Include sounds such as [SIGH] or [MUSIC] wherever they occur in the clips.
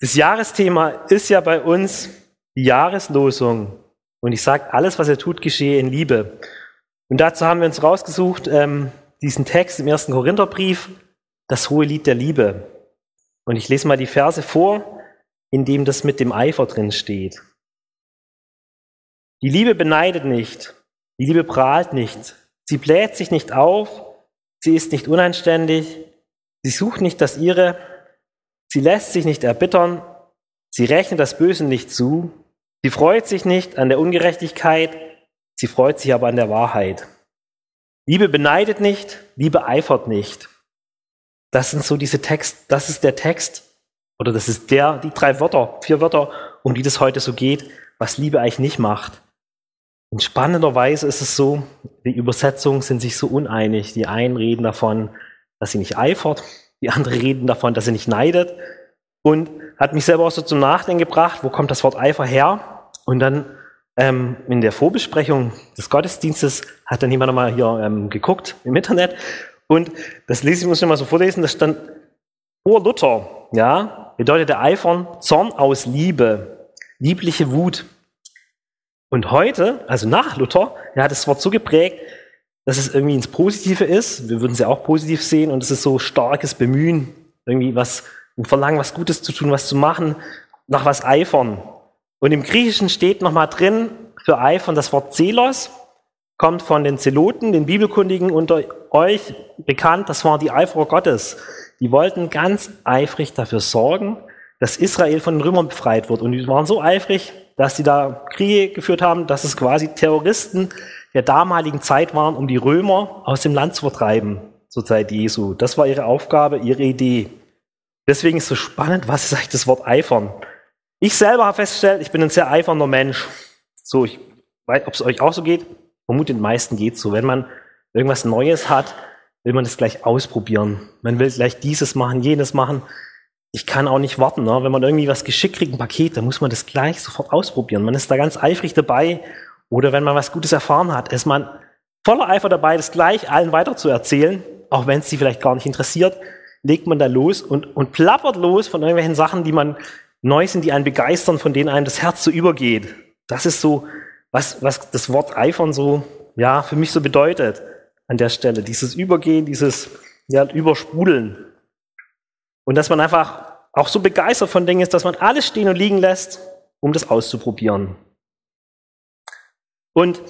Das Jahresthema ist ja bei uns die Jahreslosung. Und ich sage, alles, was er tut, geschehe in Liebe. Und dazu haben wir uns rausgesucht, ähm, diesen Text im ersten Korintherbrief, das hohe Lied der Liebe. Und ich lese mal die Verse vor, in dem das mit dem Eifer drin steht. Die Liebe beneidet nicht, die Liebe prahlt nicht, sie bläht sich nicht auf, sie ist nicht unanständig, sie sucht nicht das ihre, sie lässt sich nicht erbittern, sie rechnet das Böse nicht zu, sie freut sich nicht an der Ungerechtigkeit, sie freut sich aber an der Wahrheit. Liebe beneidet nicht, Liebe eifert nicht. Das sind so diese Text, das ist der Text, oder das ist der, die drei Wörter, vier Wörter, um die das heute so geht, was Liebe eigentlich nicht macht. In spannender Weise ist es so, die Übersetzungen sind sich so uneinig. Die einen reden davon, dass sie nicht eifert, die anderen reden davon, dass sie nicht neidet. Und hat mich selber auch so zum Nachdenken gebracht, wo kommt das Wort Eifer her? Und dann ähm, in der Vorbesprechung des Gottesdienstes hat dann jemand nochmal hier ähm, geguckt im Internet. Und das lese ich, muss ich mal so vorlesen, da stand vor Luther, ja, bedeutet der Eifern Zorn aus Liebe, liebliche Wut. Und heute, also nach Luther, er hat das Wort so geprägt, dass es irgendwie ins Positive ist. Wir würden es ja auch positiv sehen und es ist so starkes Bemühen, irgendwie was, ein Verlangen, was Gutes zu tun, was zu machen, nach was eifern. Und im Griechischen steht nochmal drin für eifern das Wort Zelos, kommt von den Zeloten, den Bibelkundigen unter euch bekannt, das waren die Eiferer Gottes. Die wollten ganz eifrig dafür sorgen, dass Israel von den Römern befreit wird. Und die waren so eifrig, dass sie da Kriege geführt haben, dass es quasi Terroristen der damaligen Zeit waren, um die Römer aus dem Land zu vertreiben, zur Zeit Jesu. Das war ihre Aufgabe, ihre Idee. Deswegen ist es so spannend, was ist eigentlich das Wort eifern? Ich selber habe festgestellt, ich bin ein sehr eifernder Mensch. So, ich weiß, ob es euch auch so geht. Vermute, den meisten geht so. Wenn man irgendwas Neues hat, will man das gleich ausprobieren. Man will gleich dieses machen, jenes machen ich kann auch nicht warten. Ne? Wenn man irgendwie was geschickt kriegt, ein Paket, dann muss man das gleich sofort ausprobieren. Man ist da ganz eifrig dabei. Oder wenn man was Gutes erfahren hat, ist man voller Eifer dabei, das gleich allen weiter zu erzählen, auch wenn es sie vielleicht gar nicht interessiert, legt man da los und, und plappert los von irgendwelchen Sachen, die man neu sind, die einen begeistern, von denen einem das Herz so übergeht. Das ist so, was, was das Wort Eifern so, ja, für mich so bedeutet an der Stelle. Dieses Übergehen, dieses, ja, Übersprudeln. Und dass man einfach auch so begeistert von Dingen ist, dass man alles stehen und liegen lässt, um das auszuprobieren. Und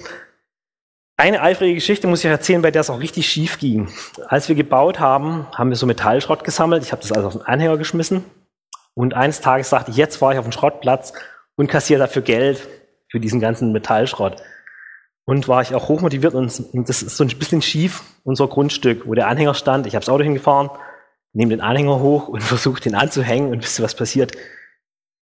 eine eifrige Geschichte muss ich erzählen, bei der es auch richtig schief ging. Als wir gebaut haben, haben wir so Metallschrott gesammelt. Ich habe das also auf den Anhänger geschmissen. Und eines Tages sagte ich, jetzt fahre ich auf den Schrottplatz und kassiere dafür Geld für diesen ganzen Metallschrott. Und war ich auch hochmotiviert und das ist so ein bisschen schief, unser Grundstück, wo der Anhänger stand. Ich habe das Auto hingefahren nehme den Anhänger hoch und [LAUGHS] versuche den anzuhängen und wisst ihr, was passiert?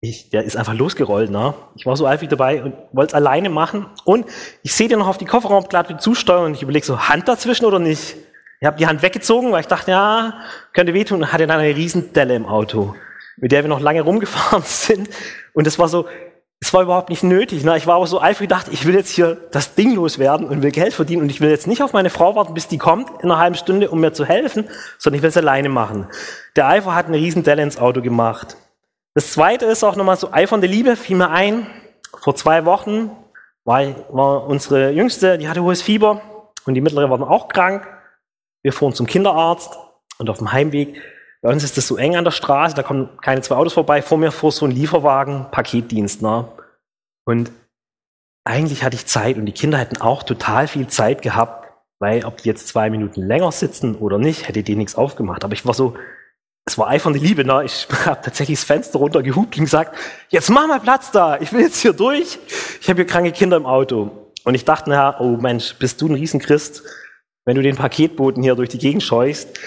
Ich, der ist einfach losgerollt. Ne? Ich war so eifrig dabei und wollte es alleine machen. Und ich sehe den noch auf die Kofferraumplatte zusteuern und ich überlege so, Hand dazwischen oder nicht? Ich habe die Hand weggezogen, weil ich dachte, ja, könnte wehtun und hatte dann eine riesen Delle im Auto, mit der wir noch lange rumgefahren [LAUGHS] sind. Und es war so, es war überhaupt nicht nötig. Ne? Ich war aber so eifrig, dachte, ich will jetzt hier das Ding loswerden und will Geld verdienen und ich will jetzt nicht auf meine Frau warten, bis die kommt in einer halben Stunde, um mir zu helfen, sondern ich will es alleine machen. Der Eifer hat eine riesen Delle ins Auto gemacht. Das zweite ist auch nochmal so eifernde Liebe, fiel mir ein. Vor zwei Wochen war, war unsere Jüngste, die hatte hohes Fieber und die mittlere waren auch krank. Wir fuhren zum Kinderarzt und auf dem Heimweg bei uns ist das so eng an der Straße, da kommen keine zwei Autos vorbei. Vor mir fuhr so ein Lieferwagen, Paketdienst. Ne? Und eigentlich hatte ich Zeit und die Kinder hätten auch total viel Zeit gehabt, weil ob die jetzt zwei Minuten länger sitzen oder nicht, hätte denen nichts aufgemacht. Aber ich war so, es war eifernde Liebe. Ne? Ich [LAUGHS] habe tatsächlich das Fenster runtergehupt und gesagt, jetzt mach mal Platz da, ich will jetzt hier durch. Ich habe hier kranke Kinder im Auto. Und ich dachte, naja, oh Mensch, bist du ein Riesenchrist, wenn du den Paketboten hier durch die Gegend scheust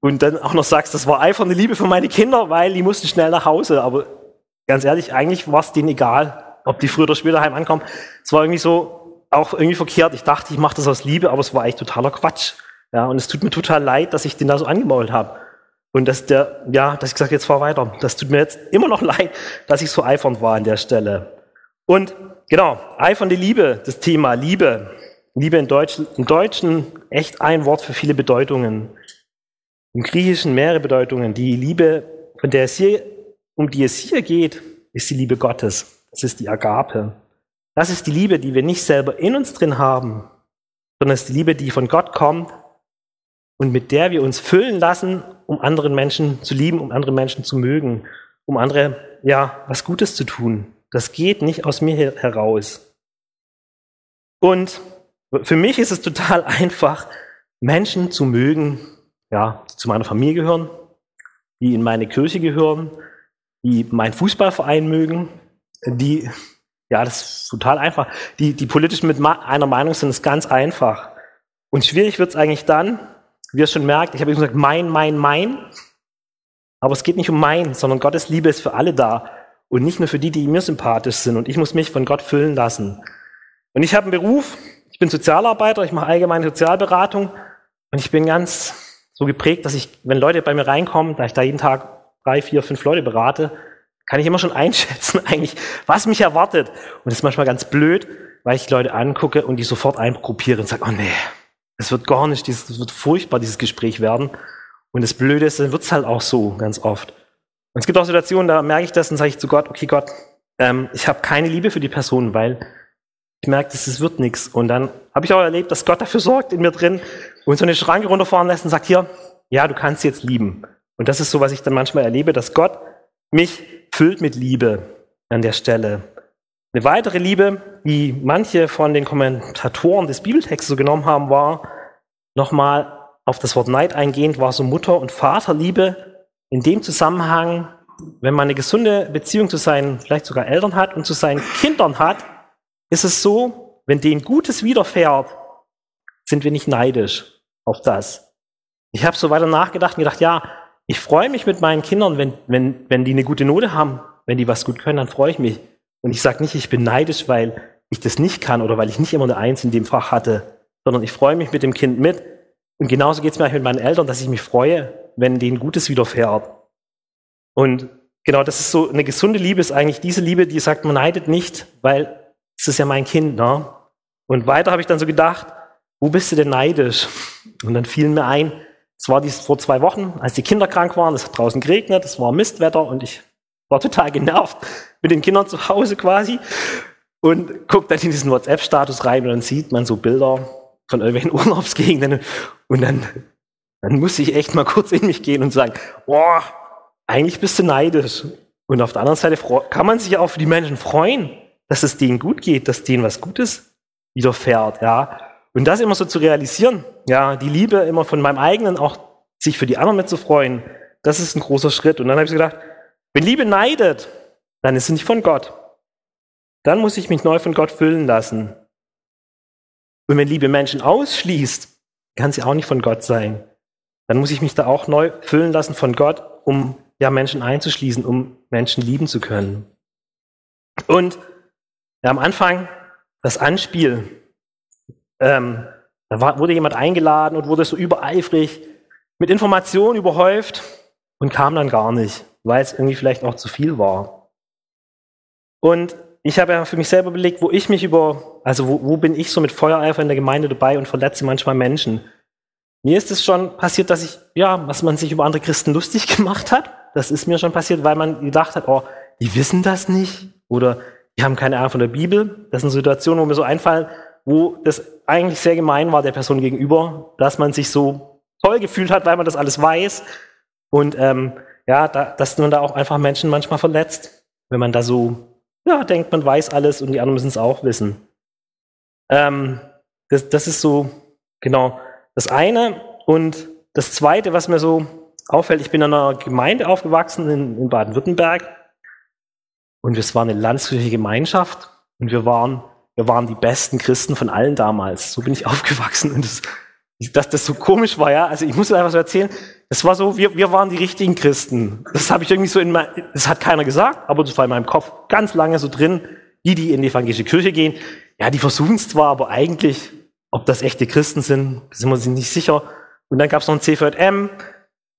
und dann auch noch sagst, das war eine Liebe für meine Kinder, weil die mussten schnell nach Hause. Aber ganz ehrlich, eigentlich war es denen egal, ob die früher oder später heim ankommen. Es war irgendwie so, auch irgendwie verkehrt. Ich dachte, ich mache das aus Liebe, aber es war eigentlich totaler Quatsch. Ja, und es tut mir total leid, dass ich den da so angemault habe. Und dass der, ja, dass ich gesagt jetzt fahr weiter. Das tut mir jetzt immer noch [LAUGHS] leid, dass ich so eifernd war an der Stelle. Und genau, eifernde Liebe, das Thema Liebe. Liebe in Deutsch, im Deutschen echt ein Wort für viele Bedeutungen. Im Griechischen mehrere Bedeutungen. Die Liebe, von der es hier um die es hier geht, ist die Liebe Gottes. Das ist die Agape. Das ist die Liebe, die wir nicht selber in uns drin haben, sondern es ist die Liebe, die von Gott kommt und mit der wir uns füllen lassen, um anderen Menschen zu lieben, um andere Menschen zu mögen, um andere, ja, was Gutes zu tun. Das geht nicht aus mir heraus. Und für mich ist es total [LAUGHS] einfach, Menschen zu mögen, ja, die zu meiner Familie gehören, die in meine Kirche gehören, die meinen Fußballverein mögen, die, ja, das ist total einfach, die, die politisch mit einer Meinung sind, ist ganz einfach. Und schwierig wird es eigentlich dann, wie ihr schon merkt, ich habe gesagt, mein, mein, mein. Aber es geht nicht um mein, sondern Gottes Liebe ist für alle da. Und nicht nur für die, die mir sympathisch sind. Und ich muss mich von Gott füllen lassen. Und ich habe einen Beruf, ich bin Sozialarbeiter, ich mache allgemeine Sozialberatung. Und ich bin ganz so geprägt, dass ich, wenn Leute bei mir reinkommen, da ich da jeden Tag drei, vier, fünf Leute berate, kann ich immer schon [LAUGHS] einschätzen, eigentlich, was mich erwartet. Und das ist manchmal ganz blöd, weil ich die Leute angucke und die sofort eingruppiere und sage, oh nee, es wird gar nicht, das wird furchtbar, dieses Gespräch werden. Und das Blöde ist, dann wird es halt auch so, ganz oft. Und es gibt auch Situationen, da merke ich das und sage ich zu Gott, okay Gott, ähm, ich habe keine Liebe für die Person, weil ich merke, es wird nichts. Und dann habe ich auch erlebt, dass Gott dafür sorgt in mir drin und so eine Schranke runterfahren lässt und sagt, hier, ja, du kannst jetzt lieben. Und das ist so, was ich dann manchmal erlebe, dass Gott mich füllt mit Liebe an der Stelle. Eine weitere Liebe, die manche von den Kommentatoren des Bibeltextes so genommen haben, war nochmal auf das Wort Neid eingehend, war so Mutter- und Vaterliebe. In dem Zusammenhang, wenn man eine gesunde Beziehung zu seinen, vielleicht sogar Eltern hat und zu seinen Kindern hat, ist es so, wenn denen Gutes widerfährt, sind wir nicht neidisch auf das. Ich habe so weiter nachgedacht und gedacht, ja, ich freue mich mit meinen Kindern, wenn, wenn, wenn die eine gute Note haben, wenn die was gut können, dann freue ich mich. Und ich sage nicht, ich bin neidisch, weil ich das nicht kann oder weil ich nicht immer eine Eins in dem Fach hatte, sondern ich freue mich mit dem Kind mit. Und genauso geht es mir mit meinen Eltern, dass ich mich freue, wenn denen Gutes widerfährt. Und genau, das ist so eine gesunde Liebe, ist eigentlich diese Liebe, die sagt, man neidet nicht, weil es ist ja mein Kind. Ne? Und weiter habe ich dann so gedacht, wo bist du denn neidisch? Und dann fiel mir ein, es war dies vor zwei Wochen, als die Kinder krank waren, es hat draußen geregnet, es war Mistwetter und ich war total genervt mit den Kindern zu Hause quasi und guckt dann in diesen WhatsApp-Status rein und dann sieht man so Bilder von irgendwelchen [LAUGHS] Urlaubsgegenden und dann, dann muss ich echt mal kurz in mich gehen und sagen, boah, eigentlich bist du neidisch. Und auf der anderen Seite kann man sich auch für die Menschen freuen, dass es denen gut geht, dass denen was Gutes widerfährt, ja. Und das immer so zu realisieren, ja, die Liebe immer von meinem eigenen auch sich für die anderen mitzufreuen, das ist ein großer Schritt. Und dann habe ich gedacht, wenn Liebe neidet, dann ist sie nicht von Gott. Dann muss ich mich neu von Gott füllen lassen. Und wenn Liebe Menschen ausschließt, kann sie auch nicht von Gott sein. Dann muss ich mich da auch neu füllen lassen von Gott, um ja Menschen einzuschließen, um Menschen lieben zu können. Und ja, am Anfang das Anspiel, ähm, da war, wurde jemand eingeladen und wurde so übereifrig mit Informationen überhäuft und kam dann gar nicht weil es irgendwie vielleicht auch zu viel war. Und ich habe ja für mich selber überlegt, wo ich mich über, also wo, wo bin ich so mit Feuereifer in der Gemeinde dabei und verletze manchmal Menschen. Mir ist es schon passiert, dass ich, ja, was man sich über andere Christen lustig [LAUGHS] gemacht hat. Das ist mir schon passiert, weil man gedacht hat, oh, die wissen das nicht oder die haben keine Ahnung von der Bibel. Das sind Situationen, wo mir so einfallen, wo das eigentlich sehr gemein war der Person gegenüber, dass man sich so toll gefühlt hat, weil man das alles weiß. Und ähm, ja, da, dass man da auch einfach Menschen manchmal verletzt, wenn man da so, ja, denkt, man weiß alles und die anderen müssen es auch wissen. Ähm, das, das ist so, genau, das eine. Und das zweite, was mir so auffällt, ich bin in einer Gemeinde aufgewachsen in, in Baden-Württemberg und es war eine landskirchliche Gemeinschaft und wir waren, wir waren die besten Christen von allen damals. So bin ich [LAUGHS] aufgewachsen und das, dass das so komisch war, ja. Also ich muss einfach so erzählen, es war so, wir, wir waren die richtigen Christen. Das habe ich irgendwie so in mein, das hat keiner gesagt, aber das war in meinem Kopf ganz lange so drin. Die, die in die evangelische Kirche gehen, ja, die versuchen es zwar, aber eigentlich, ob das echte Christen sind, sind wir sich nicht sicher. Und dann gab es noch ein CVM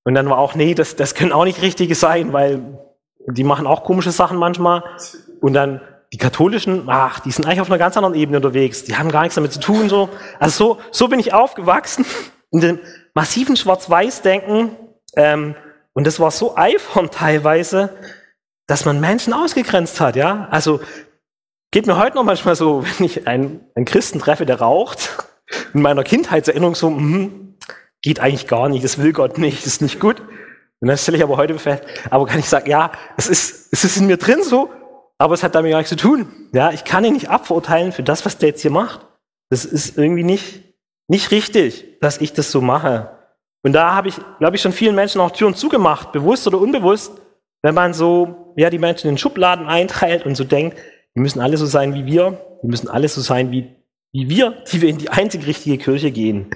und dann war auch, nee, das, das können auch nicht richtige sein, weil die machen auch komische Sachen manchmal. Und dann die katholischen, ach, die sind eigentlich auf einer ganz anderen Ebene unterwegs. Die haben gar nichts damit zu tun. So. Also so, so bin ich aufgewachsen, [LAUGHS] in dem massiven Schwarz-Weiß-Denken. Ähm, und das war so eifern teilweise, dass man Menschen ausgegrenzt hat, ja. Also geht mir heute noch manchmal so, [LAUGHS] wenn ich einen, einen Christen treffe, der raucht, in meiner Kindheitserinnerung so, hm, geht eigentlich gar nicht, das will Gott nicht, das ist nicht gut. Und dann stelle ich aber heute fest, aber kann ich sagen, ja, es ist, es ist in mir drin so, aber es hat damit gar nichts zu tun. Ja, ich kann ihn nicht abverurteilen für das, was der jetzt hier macht. Das ist irgendwie nicht, nicht richtig, dass ich das so mache. Und da habe ich, glaube ich, schon vielen Menschen auch Türen zugemacht, bewusst oder unbewusst, wenn man so, ja, die Menschen in Schubladen einteilt und so denkt, die müssen alle so sein wie wir, die müssen alle so sein wie, wie wir, die wir in die einzig richtige Kirche gehen.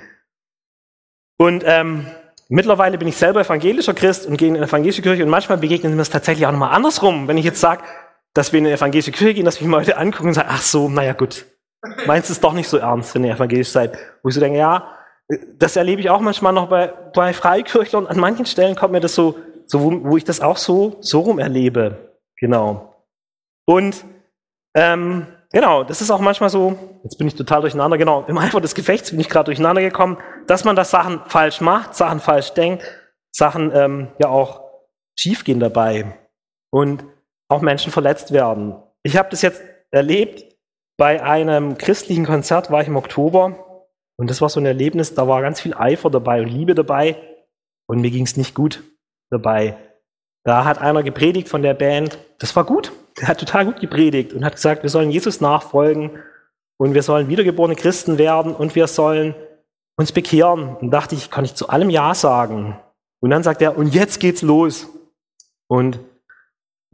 Und ähm, mittlerweile bin ich selber evangelischer Christ und gehe in eine evangelische Kirche und manchmal begegnen mir das tatsächlich auch nochmal andersrum. Wenn ich jetzt sage, dass wir in eine evangelische Kirche gehen, dass mich mal Leute angucken und sagen, ach so, naja gut, meinst du es doch nicht so ernst, wenn ihr evangelisch seid. Wo ich so denke, ja, das erlebe ich auch manchmal noch bei, bei Freikirchlern. An manchen Stellen kommt mir das so, so wo, wo ich das auch so, so rum erlebe. Genau. Und ähm, genau, das ist auch manchmal so, jetzt bin ich total durcheinander, genau, im Eifer des Gefechts bin ich gerade durcheinander gekommen, dass man das Sachen falsch macht, Sachen falsch denkt, Sachen ähm, ja auch schiefgehen dabei und auch Menschen verletzt werden. Ich habe das jetzt erlebt, bei einem christlichen Konzert war ich im Oktober und das war so ein Erlebnis, da war ganz viel Eifer dabei und Liebe dabei und mir ging es nicht gut dabei. Da hat einer gepredigt von der Band, das war gut, der hat total gut gepredigt und hat gesagt, wir sollen Jesus nachfolgen und wir sollen wiedergeborene Christen werden und wir sollen uns bekehren. Und dachte ich, kann ich zu allem Ja sagen. Und dann sagt er, und jetzt geht's los. Und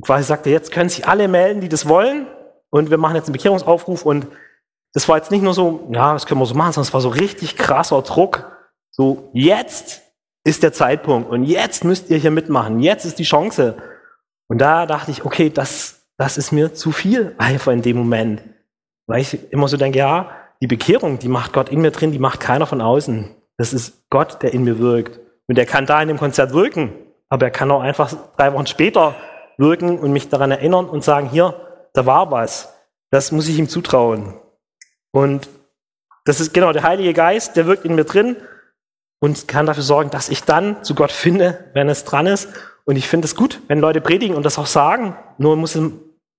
quasi sagt er, jetzt können sich alle melden, die das wollen. Und wir machen jetzt einen Bekehrungsaufruf. Und das war jetzt nicht nur so, ja, das können wir so machen, sondern es war so richtig krasser Druck. So, jetzt ist der Zeitpunkt und jetzt müsst ihr hier mitmachen. Jetzt ist die Chance. Und da dachte ich, okay, das das ist mir zu viel Eifer in dem Moment. Weil ich immer so denke, ja, die Bekehrung, die macht Gott in mir drin, die macht keiner von außen. Das ist Gott, der in mir wirkt. Und der kann da in dem Konzert wirken, aber er kann auch einfach drei Wochen später wirken und mich daran erinnern und sagen, hier, da war was. Das muss ich ihm zutrauen. Und das ist genau der Heilige Geist, der wirkt in mir drin und kann dafür sorgen, dass ich dann zu Gott finde, wenn es dran ist. Und ich finde es gut, wenn Leute predigen und das auch sagen. Nur muss,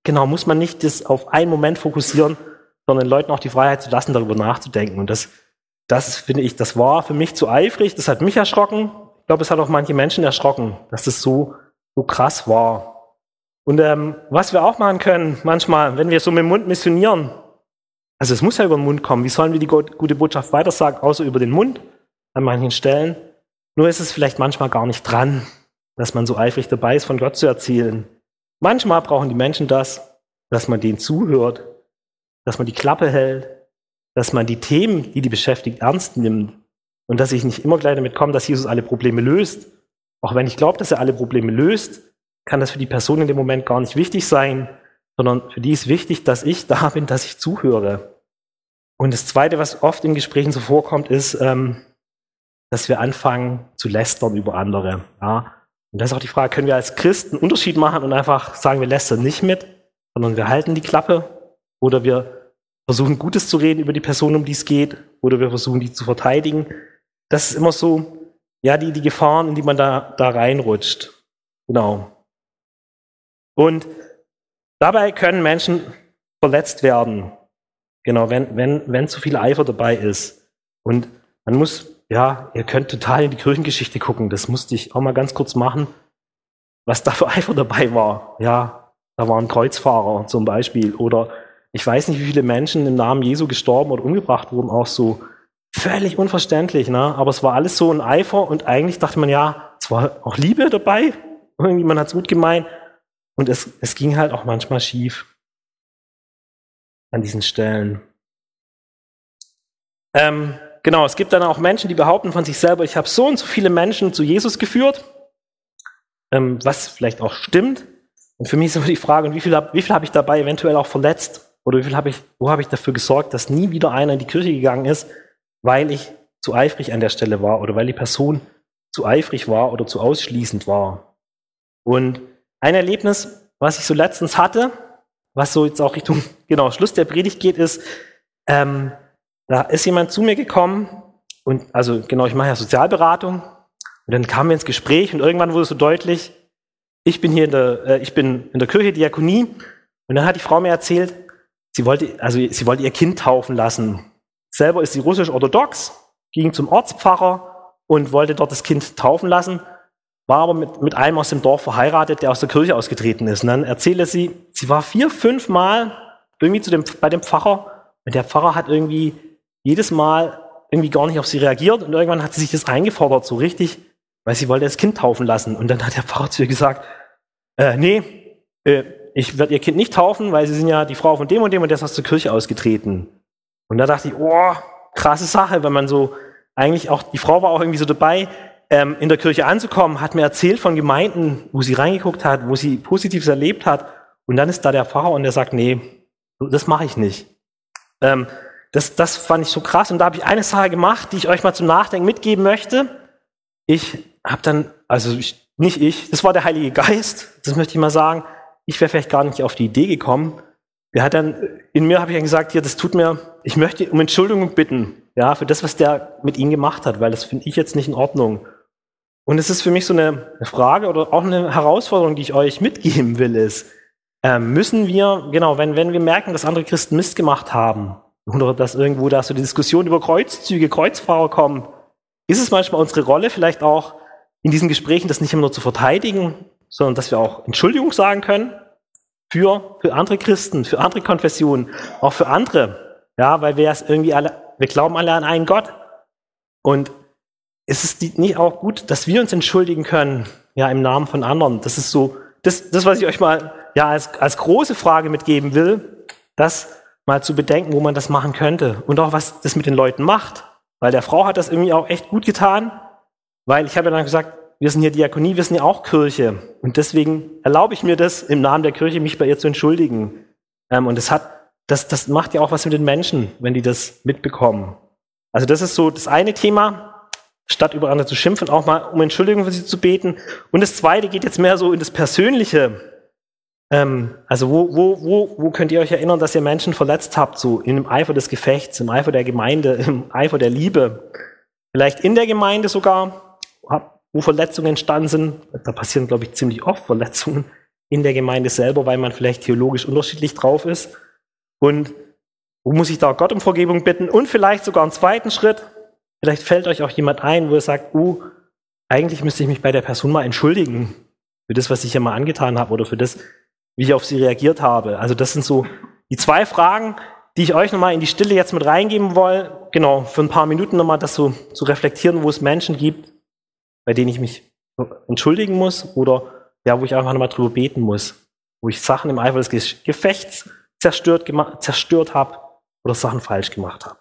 genau, muss man nicht das auf einen Moment fokussieren, sondern Leuten auch die Freiheit zu lassen, darüber nachzudenken. Und das, das finde ich, das war für mich zu eifrig, das hat mich erschrocken. Ich glaube, es hat auch manche Menschen erschrocken, dass das so, so krass war. Und ähm, was wir auch machen können, manchmal, wenn wir so mit dem Mund missionieren, also es muss ja über den Mund kommen. Wie sollen wir die gute Botschaft weitersagen, außer über den Mund an manchen Stellen? Nur ist es vielleicht manchmal gar nicht dran dass man so eifrig dabei ist, von Gott zu erzählen. Manchmal brauchen die Menschen das, dass man denen zuhört, dass man die Klappe hält, dass man die Themen, die die beschäftigt, ernst nimmt und dass ich nicht immer gleich damit komme, dass Jesus alle Probleme löst. Auch wenn ich glaube, dass er alle Probleme löst, kann das für die Person in dem Moment gar nicht wichtig sein, sondern für die ist wichtig, dass ich da bin, dass ich zuhöre. Und das Zweite, was oft in Gesprächen so vorkommt, ist, ähm, dass wir anfangen zu lästern über andere. Ja? Und da ist auch die Frage, können wir als Christen einen Unterschied machen und einfach sagen, wir lästern nicht mit, sondern wir halten die Klappe oder wir versuchen Gutes zu reden über die Person, um die es geht, oder wir versuchen die zu verteidigen. Das ist immer so, ja, die, die Gefahren, in die man da, da reinrutscht. Genau. Und dabei können Menschen verletzt werden. Genau, wenn, wenn, wenn zu viel Eifer dabei ist. Und man muss ja, ihr könnt total in die Kirchengeschichte gucken. Das musste ich auch mal ganz kurz machen. Was da für Eifer dabei war. Ja, da waren Kreuzfahrer zum Beispiel. Oder ich weiß nicht, wie viele Menschen im Namen Jesu gestorben oder umgebracht wurden, auch so. Völlig unverständlich, ne? Aber es war alles so ein Eifer und eigentlich dachte man, ja, es war auch Liebe dabei. Irgendwie, man hat es gut gemeint. Und es, es ging halt auch manchmal schief an diesen Stellen. Ähm, Genau, es gibt dann auch Menschen, die behaupten von sich selber, ich habe so und so viele Menschen zu Jesus geführt, ähm, was vielleicht auch stimmt. Und für mich ist immer die Frage, wie viel, habe ich dabei eventuell auch verletzt? Oder wie viel habe ich, wo habe ich dafür gesorgt, dass nie wieder einer in die Kirche gegangen ist, weil ich zu eifrig an der Stelle war oder weil die Person zu eifrig war oder zu ausschließend war. Und ein Erlebnis, was ich so letztens hatte, was so jetzt auch Richtung [LAUGHS] genau Schluss der Predigt geht, ist, ähm, da ist jemand zu mir gekommen und also genau, ich mache ja Sozialberatung. Und dann kamen wir ins Gespräch und irgendwann wurde so deutlich, ich bin hier in der, äh, ich bin in der Kirche Diakonie. Und dann hat die Frau mir erzählt, sie wollte, also sie wollte ihr Kind taufen lassen. Selber ist sie russisch-orthodox, ging zum Ortspfarrer und wollte dort das Kind taufen lassen, war aber mit, mit einem aus dem Dorf verheiratet, der aus der Kirche ausgetreten ist. Und dann erzählte sie, sie war vier, fünf Mal irgendwie zu dem, bei dem Pfarrer und der Pfarrer hat irgendwie jedes Mal irgendwie gar nicht auf sie reagiert und irgendwann hat sie sich das eingefordert, so richtig, weil sie wollte das Kind taufen lassen. Und dann hat der Pfarrer zu ihr gesagt, äh, nee, äh, ich werde ihr Kind nicht taufen, weil sie sind ja die Frau von dem und dem und der ist aus der Kirche ausgetreten. Und da dachte ich, oh, krasse Sache, wenn man so, eigentlich auch, die Frau war auch irgendwie so dabei, ähm, in der Kirche anzukommen, hat mir erzählt von Gemeinden, wo sie reingeguckt hat, wo sie Positives erlebt hat. Und dann ist da der Pfarrer und der sagt, nee, das mache ich nicht. Ähm, das, das fand ich so krass. Und da habe ich eine Sache gemacht, die ich euch mal zum Nachdenken mitgeben möchte. Ich habe dann, also ich, nicht ich, das war der Heilige Geist, das möchte ich mal sagen. Ich wäre vielleicht gar nicht auf die Idee gekommen. Der hat dann, in mir habe ich dann gesagt, hier, das tut mir, ich möchte um Entschuldigung bitten, ja, für das, was der mit ihnen gemacht hat, weil das finde ich jetzt nicht in Ordnung. Und es ist für mich so eine Frage oder auch eine Herausforderung, die ich euch mitgeben will, ist, äh, müssen wir, genau, wenn, wenn wir merken, dass andere Christen Mist gemacht haben, oder dass irgendwo da so die Diskussion über Kreuzzüge, Kreuzfahrer kommen, ist es manchmal unsere Rolle, vielleicht auch in diesen Gesprächen das nicht immer nur zu verteidigen, sondern dass wir auch Entschuldigung sagen können für, für andere Christen, für andere Konfessionen, auch für andere. Ja, weil wir es irgendwie alle, wir glauben alle an einen Gott. Und ist es nicht auch gut, dass wir uns entschuldigen können, ja, im Namen von anderen? Das ist so, das, das was ich euch mal, ja, als, als große Frage mitgeben will, das mal zu bedenken, wo man das machen könnte und auch was das mit den Leuten macht. Weil der Frau hat das irgendwie auch echt gut getan, weil ich habe ja dann gesagt, wir sind hier Diakonie, wir sind ja auch Kirche. Und deswegen erlaube ich mir das, im Namen der Kirche mich bei ihr zu entschuldigen. Ähm, und das hat, das, das macht ja auch was mit den Menschen, wenn die das mitbekommen. Also das ist so das eine Thema, statt über andere zu schimpfen, auch mal um Entschuldigung für sie zu beten. Und das zweite geht jetzt mehr so in das Persönliche. Ähm, also wo, wo, wo, wo könnt ihr euch erinnern, dass ihr Menschen verletzt habt, so in dem Eifer des Gefechts, im Eifer der Gemeinde, [LAUGHS] im Eifer der Liebe? Vielleicht in der Gemeinde sogar, wo Verletzungen entstanden sind. Da passieren, glaube ich, ziemlich oft Verletzungen in der Gemeinde selber, weil man vielleicht theologisch unterschiedlich drauf ist. Und wo muss ich da Gott um Vergebung bitten? Und vielleicht sogar einen zweiten Schritt. Vielleicht fällt euch auch jemand ein, wo ihr sagt, uh, eigentlich müsste ich mich bei der Person mal entschuldigen für das, was ich ja mal angetan habe oder für das, wie ich auf sie reagiert habe. Also das sind so die zwei Fragen, die ich euch nochmal in die Stille jetzt mit reingeben will. Genau, für ein paar Minuten nochmal das so zu reflektieren, wo es Menschen gibt, bei denen ich mich entschuldigen muss oder ja, wo ich einfach nochmal drüber beten muss, wo ich Sachen im Eifer des Gefechts zerstört, zerstört habe oder Sachen falsch gemacht habe.